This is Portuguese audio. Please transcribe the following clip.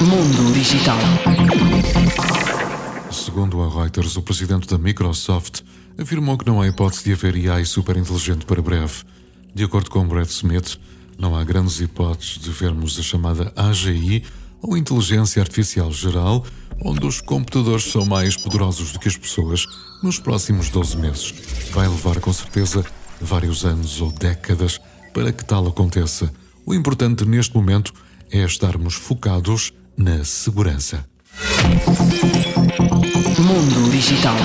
Mundo Digital. Segundo a Reuters, o presidente da Microsoft afirmou que não há hipótese de haver AI superinteligente para breve. De acordo com Brad Smith, não há grandes hipóteses de vermos a chamada AGI ou inteligência artificial geral, onde os computadores são mais poderosos do que as pessoas nos próximos 12 meses. Vai levar com certeza vários anos ou décadas para que tal aconteça. O importante neste momento é estarmos focados na segurança. Mundo Digital.